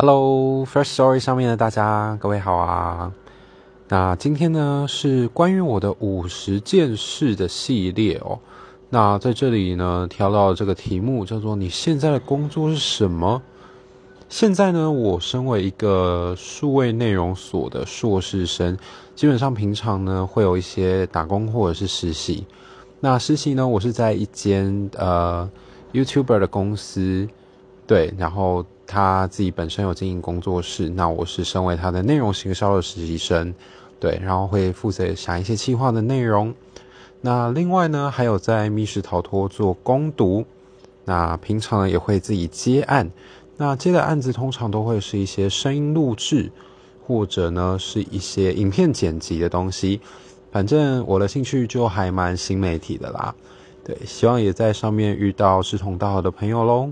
Hello，First Story 上面的大家，各位好啊。那今天呢是关于我的五十件事的系列哦。那在这里呢，挑到这个题目叫做“你现在的工作是什么？”现在呢，我身为一个数位内容所的硕士生，基本上平常呢会有一些打工或者是实习。那实习呢，我是在一间呃 YouTuber 的公司，对，然后。他自己本身有经营工作室，那我是身为他的内容行销的实习生，对，然后会负责想一些企划的内容。那另外呢，还有在密室逃脱做攻读，那平常呢也会自己接案，那接的案子通常都会是一些声音录制，或者呢是一些影片剪辑的东西。反正我的兴趣就还蛮新媒体的啦，对，希望也在上面遇到志同道合的朋友喽。